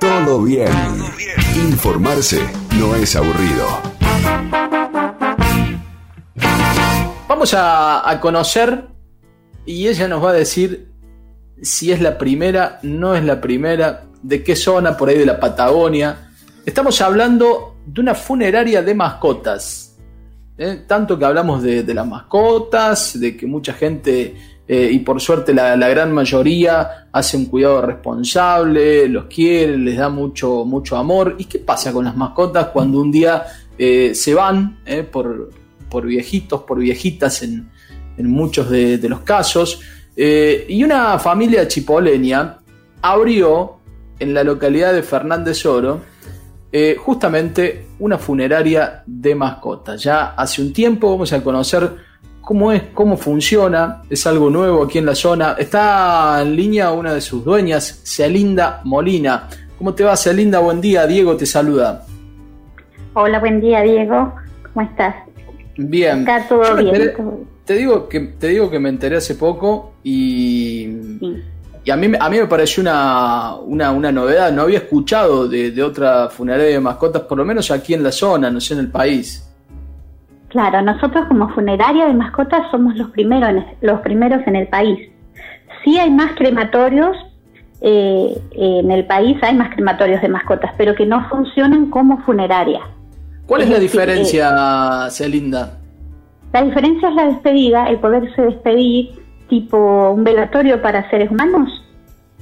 Todo bien. Informarse no es aburrido. Vamos a, conocer y ella nos va a decir si es la primera, no es la primera, de qué zona, por ahí de la Patagonia. Estamos hablando de una funeraria de mascotas. ¿eh? Tanto que hablamos de, de las mascotas, de que mucha gente eh, y por suerte la, gran mayoría hace un cuidado responsable, los quiere, les da mucho, mucho amor. ¿Y qué pasa con las mascotas cuando un día eh, se van eh, por, por, viejitos, por viejitas en, en muchos de, los casos? Y una familia chipoleña abrió en la localidad de Fernández Oro justamente una funeraria de mascotas. Ya hace un tiempo vamos a conocer cómo es, cómo funciona, es algo nuevo aquí en la zona. Está en línea una de sus dueñas, Celinda Molina. ¿Cómo te va, Celinda? Buen día, Diego te saluda. Hola, buen día, Diego. ¿Cómo estás? Bien. Está todo bien. Enteré, te, digo que, te digo que me enteré hace poco y, sí. y a, mí, a mí me pareció una, una, una novedad. No había escuchado de, de otra funeraria de mascotas, por lo menos aquí en la zona, no sé, en el país. Claro, nosotros como funeraria de mascotas somos los primeros, los primeros en el país. Sí hay más crematorios, eh, en el país hay más crematorios de mascotas, pero que no funcionan como funeraria. ¿Cuál es, es la decir, diferencia, eh, Celinda? La diferencia es la despedida, el poderse despedir tipo un velatorio para seres humanos.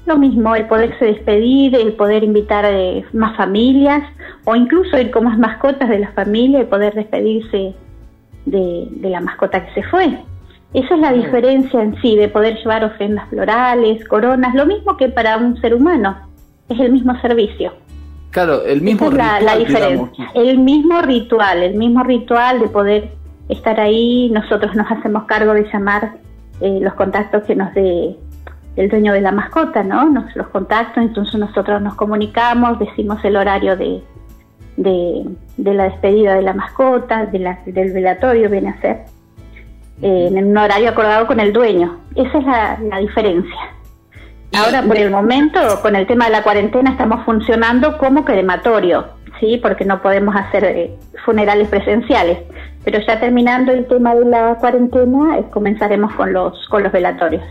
Lo mismo, el poderse despedir, el poder invitar eh, más familias o incluso ir con más mascotas de la familia y poder despedirse de, de, la mascota que se fue. Esa es la diferencia en sí, de poder llevar ofrendas florales, coronas, lo mismo que para un ser humano. Es el mismo servicio. Claro, el mismo Esa es la, ritual, la diferencia. Digamos. El mismo ritual, el mismo ritual de poder estar ahí. Nosotros nos hacemos cargo de llamar eh, los contactos que nos dé el dueño de la mascota, ¿no? Nos los contactos, entonces nosotros nos comunicamos, decimos el horario de, de, de, la despedida de la mascota, de la, del velatorio, viene a ser, eh, en un horario acordado con el dueño. Esa es la, la diferencia. Ahora, por el momento, con el tema de la cuarentena, estamos funcionando como crematorio, ¿sí? Porque no podemos hacer eh, funerales presenciales. Pero ya terminando el tema de la cuarentena, eh, comenzaremos con los, con los velatorios.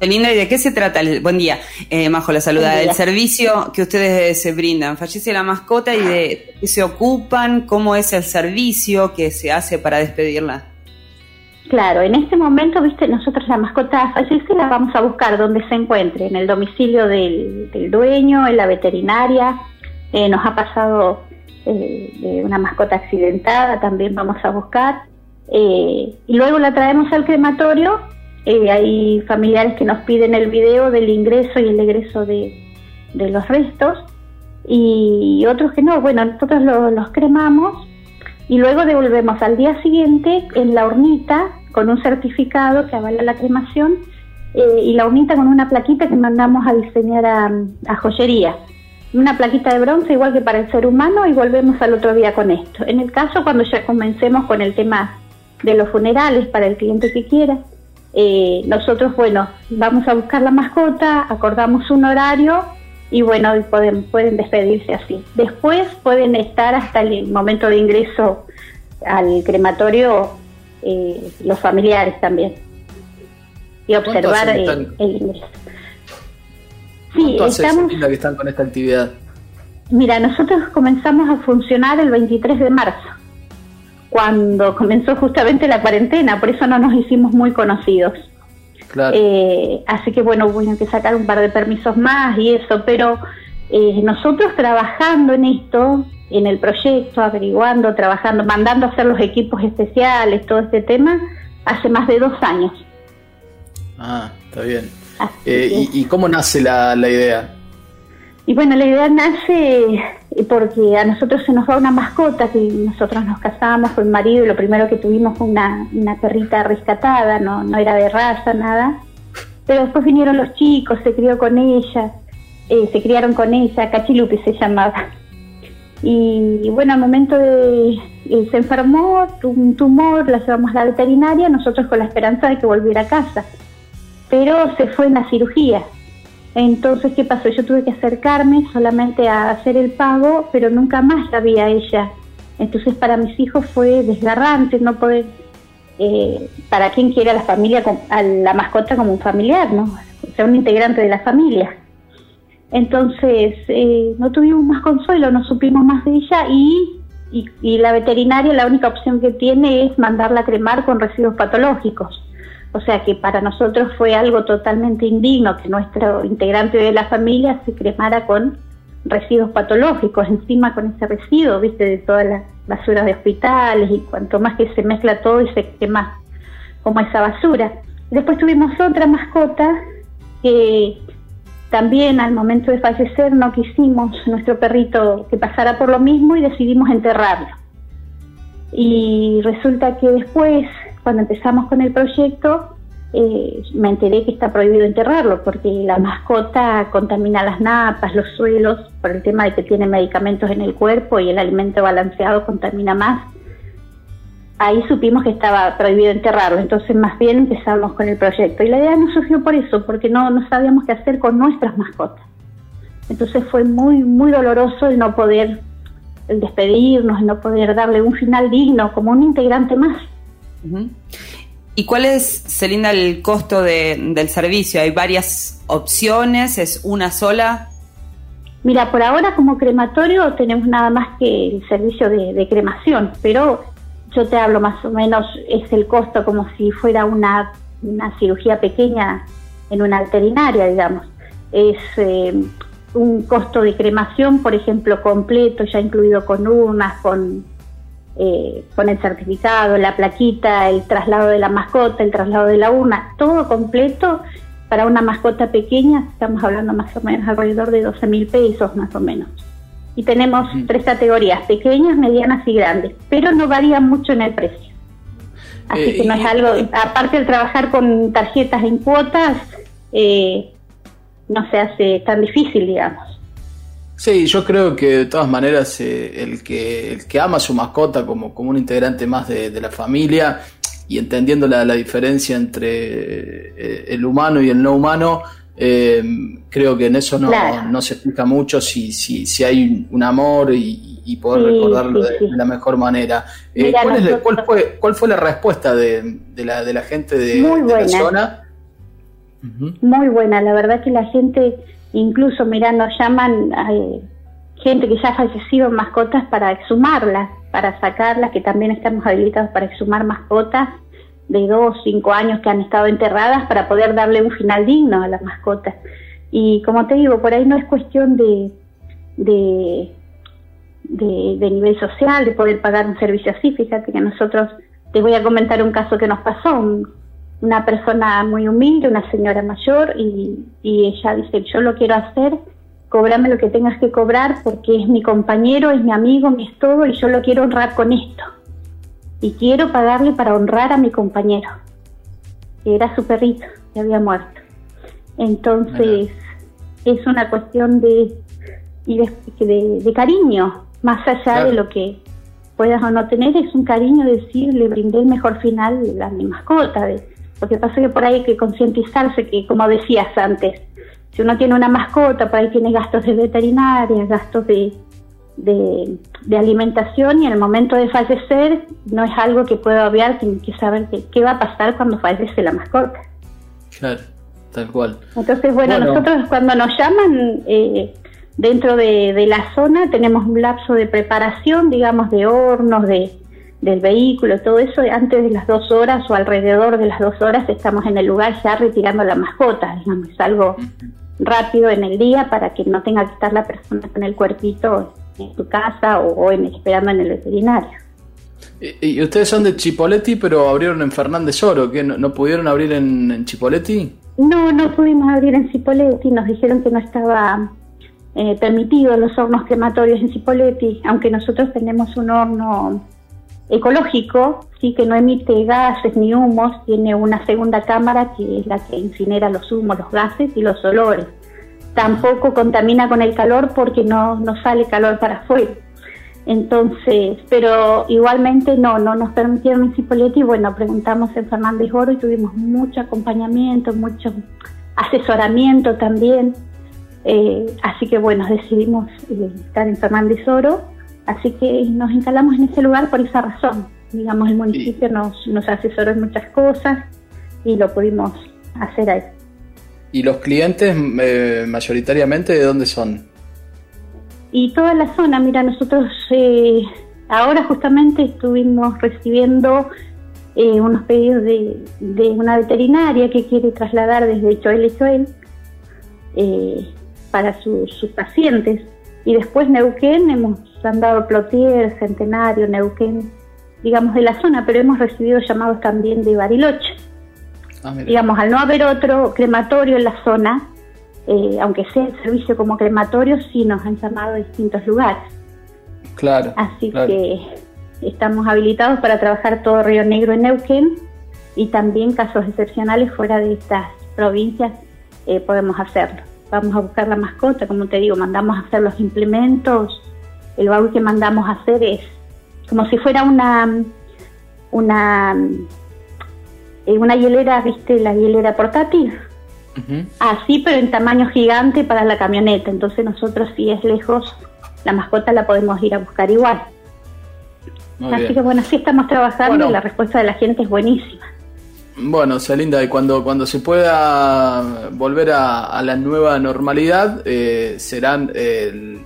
Linda, ¿y de qué se trata? El, buen día, eh, Majo, la saluda. El servicio que ustedes se brindan. Fallece la mascota y de qué se ocupan, cómo es el servicio que se hace para despedirla. Claro, en este momento, viste, nosotros la mascota fallece la vamos a buscar donde se encuentre, en el domicilio del, del dueño, en la veterinaria. Eh, nos ha pasado eh, una mascota accidentada, también vamos a buscar. Eh, y luego la traemos al crematorio eh, hay familiares que nos piden el video del ingreso y el egreso de, de los restos y otros que no. Bueno, nosotros lo, los cremamos y luego devolvemos al día siguiente en la hornita con un certificado que avala la cremación eh, y la hornita con una plaquita que mandamos a diseñar a, a joyería. Una plaquita de bronce igual que para el ser humano y volvemos al otro día con esto. En el caso cuando ya comencemos con el tema de los funerales para el cliente que quiera, eh, nosotros, bueno, vamos a buscar la mascota, acordamos un horario y bueno, pueden, pueden despedirse así. Después pueden estar hasta el momento de ingreso al crematorio eh, los familiares también y observar el, el, ingreso. Sí, estamos... que están con esta actividad? Mira, nosotros comenzamos a funcionar el 23 de marzo cuando comenzó justamente la cuarentena, por eso no nos hicimos muy conocidos. Claro. Eh, así que bueno, hubo que sacar un par de permisos más y eso, pero eh, nosotros trabajando en esto, en el proyecto, averiguando, trabajando, mandando a hacer los equipos especiales, todo este tema, hace más de dos años. Ah, está bien. Eh, y, ¿Y cómo nace la, la idea? Y bueno, la idea nace porque a nosotros se nos va una mascota, que nosotros nos casamos con mi marido y lo primero que tuvimos fue una, una perrita rescatada, no, no era de raza, nada. Pero después vinieron los chicos, se crió con ella, eh, se criaron con ella, Cachilupi se llamaba. Y, bueno, al momento de... Eh, se enfermó, un tumor, la llevamos a la veterinaria, nosotros con la esperanza de que volviera a casa. Pero se fue en la cirugía Entonces, ¿qué pasó? Yo tuve que acercarme solamente a hacer el pago, pero nunca más la vi a ella. Entonces, para mis hijos fue desgarrante no poder, eh, para quien quiera la familia, a la mascota como un familiar, ¿no? O sea, un integrante de la familia. Entonces, eh, no tuvimos más consuelo, no supimos más de ella y, y, la veterinaria la única opción que tiene es mandarla a cremar con residuos patológicos. O sea que para nosotros fue algo totalmente indigno que nuestro integrante de la familia se cremara con residuos patológicos, encima con ese residuo, viste, de todas las basuras de hospitales y cuanto más que se mezcla todo y se quema como esa basura. Después tuvimos otra mascota que también al momento de fallecer no quisimos nuestro perrito que pasara por lo mismo y decidimos enterrarlo. Y resulta que después, cuando empezamos con el proyecto, eh, me enteré que está prohibido enterrarlo porque la mascota contamina las napas, los suelos, por el tema de que tiene medicamentos en el cuerpo y el alimento balanceado contamina más ahí supimos que estaba prohibido enterrarlo, entonces más bien empezamos con el proyecto. Y la idea nos surgió por eso, porque no, no sabíamos qué hacer con nuestras mascotas. Entonces fue muy, muy doloroso el no poder el despedirnos, el no poder darle un final digno como un integrante más. ¿Y cuál es, Celinda, el costo del servicio? ¿Hay varias opciones? ¿Es una sola? Mira, por ahora como crematorio tenemos nada más que el servicio de, de cremación, pero yo te hablo más o menos, es el costo como si fuera una, cirugía pequeña en una veterinaria, digamos. Es eh, un costo de cremación, por ejemplo, completo, ya incluido con urnas, con, eh, con el certificado, la plaquita, el traslado de la mascota, el traslado de la urna, todo completo para una mascota pequeña, estamos hablando más o menos alrededor de 12 mil pesos, más o menos y tenemos tres categorías, pequeñas, medianas y grandes, pero no varía mucho en el precio. Así eh, que no es algo, aparte de trabajar con tarjetas en cuotas, eh, no se hace tan difícil, digamos. Sí, yo creo que de todas maneras eh, el, que, el que ama a su mascota como, como un integrante más de, la familia y entendiendo la, la diferencia entre el humano y el no humano, eh, creo que en eso no, no se explica mucho si, si, si hay un amor y, poder recordarlo de, la mejor manera. Eh, ¿cuál, cuál, fue, ¿Cuál fue la respuesta de, de, la, de la gente de, la zona? Muy buena, la verdad que la gente, incluso, mira, nos llaman eh, gente que ya ha fallecido mascotas para exhumarlas, para sacarlas, que también estamos habilitados para exhumar mascotas de dos, cinco años que han estado enterradas para poder darle un final digno a las mascotas. Y como te digo, por ahí no es cuestión de, de, de, nivel social, de poder pagar un servicio así. Fíjate que nosotros, te voy a comentar un caso que nos pasó, una persona muy humilde, una señora mayor, y, y ella dice, yo lo quiero hacer, cobrame lo que tengas que cobrar porque es mi compañero, es mi amigo, mi es todo, y yo lo quiero honrar con esto y quiero pagarle para honrar a mi compañero, que era su perrito, que había muerto. Entonces, es una cuestión de, de, de, cariño, más allá de lo que puedas o no tener, es un cariño decir, le brindé el mejor final a mi mascota. De, porque pasa que por ahí hay que concientizarse que, como decías antes, si uno tiene una mascota, por ahí tiene gastos de veterinaria, gastos de, de, alimentación y en el momento de fallecer no es algo que pueda obviar, tiene que saber qué va a pasar cuando fallece la mascota. Claro, tal cual. Entonces, bueno, nosotros cuando nos llaman eh, dentro de, la zona tenemos un lapso de preparación, digamos, de hornos, de, del vehículo, todo eso, antes de las dos horas o alrededor de las dos horas estamos en el lugar ya retirando la mascota, digamos, es algo rápido en el día para que no tenga que estar la persona con el cuerpito en su casa o, en, esperando en el veterinario. ¿Y, ustedes son de Chipoletti, pero abrieron en Fernández Oro? ¿que no, pudieron abrir en, en, Chipoletti? No, no pudimos abrir en Chipoletti. Nos dijeron que no estaba eh, permitido los hornos crematorios en Chipoletti, aunque nosotros tenemos un horno ecológico, sí que no emite gases ni humos, tiene una segunda cámara que es la que incinera los humos, los gases y los olores tampoco contamina con el calor porque no, no sale calor para afuera. Entonces, pero igualmente no, no nos permitieron en Cipolletti bueno, preguntamos en Fernández Oro y tuvimos mucho acompañamiento, mucho asesoramiento también. Eh, así que bueno, decidimos eh, estar en Fernández Oro, así que nos instalamos en ese lugar por esa razón. Digamos, el municipio nos, nos asesoró en muchas cosas y lo pudimos hacer ahí. ¿Y los clientes eh, mayoritariamente de dónde son? Y toda la zona, mira, nosotros ahora justamente estuvimos recibiendo unos pedidos de, de, una veterinaria que quiere trasladar desde Choel y Choel para sus pacientes. Y después Neuquén, hemos andado Plotier, Centenario, Neuquén, digamos de la zona, pero hemos recibido llamados también de Bariloche. Ah, digamos, al no haber otro crematorio en la zona, eh, aunque sea el servicio como crematorio, sí nos han llamado de distintos lugares. Claro. Así que estamos habilitados para trabajar todo Río Negro en Neuquén y también casos excepcionales fuera de estas provincias eh, podemos hacerlo vamos a buscar la mascota, como te digo, mandamos a hacer los implementos, el baúl que mandamos a hacer es como si fuera una una eh, una hielera, viste, la hielera portátil. Así, pero en tamaño gigante para la camioneta. Entonces nosotros si es lejos, la mascota la podemos ir a buscar igual. así que bueno, así estamos trabajando y la respuesta de la gente es buenísima. Bueno, Salinda, y cuando, cuando se pueda volver a, la nueva normalidad, eh, serán el,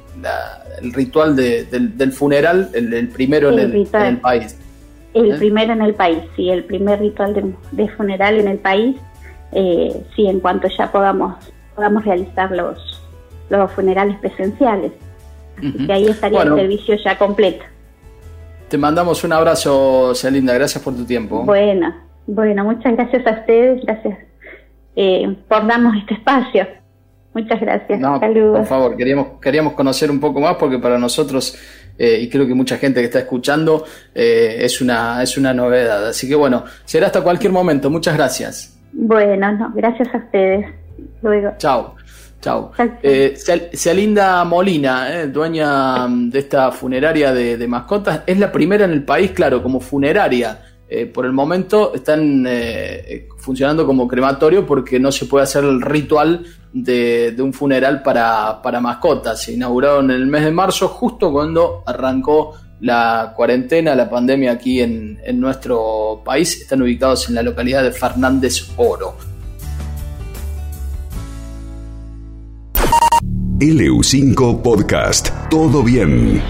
ritual del, funeral, el, primero en, el, país. El ¿Eh? primero en el país, sí, el primer ritual de, funeral en el país, eh, sí, en cuanto ya podamos, podamos realizar los, los funerales presenciales. Así que ahí estaría el servicio ya completo. Te mandamos un abrazo, Celinda, gracias por tu tiempo. Bueno, bueno, muchas gracias a ustedes, gracias eh, por darnos este espacio. Muchas gracias. Saludos. Por favor, queríamos, queríamos conocer un poco más porque para nosotros, eh, y creo que mucha gente que está escuchando, eh, es, una, es una novedad. Así que bueno, será hasta cualquier momento. Muchas gracias. Bueno, no, gracias a ustedes. Luego. Chao. Chao. Eh, Celinda Molina, dueña de esta funeraria de, de mascotas, es la primera en el país, claro, como funeraria eh, por el momento están eh, funcionando como crematorio porque no se puede hacer el ritual de, un funeral para, mascotas. Se inauguraron en el mes de marzo, justo cuando arrancó la cuarentena, la pandemia aquí en, en nuestro país. Están ubicados en la localidad de Fernández Oro. LU5 Podcast. Todo bien.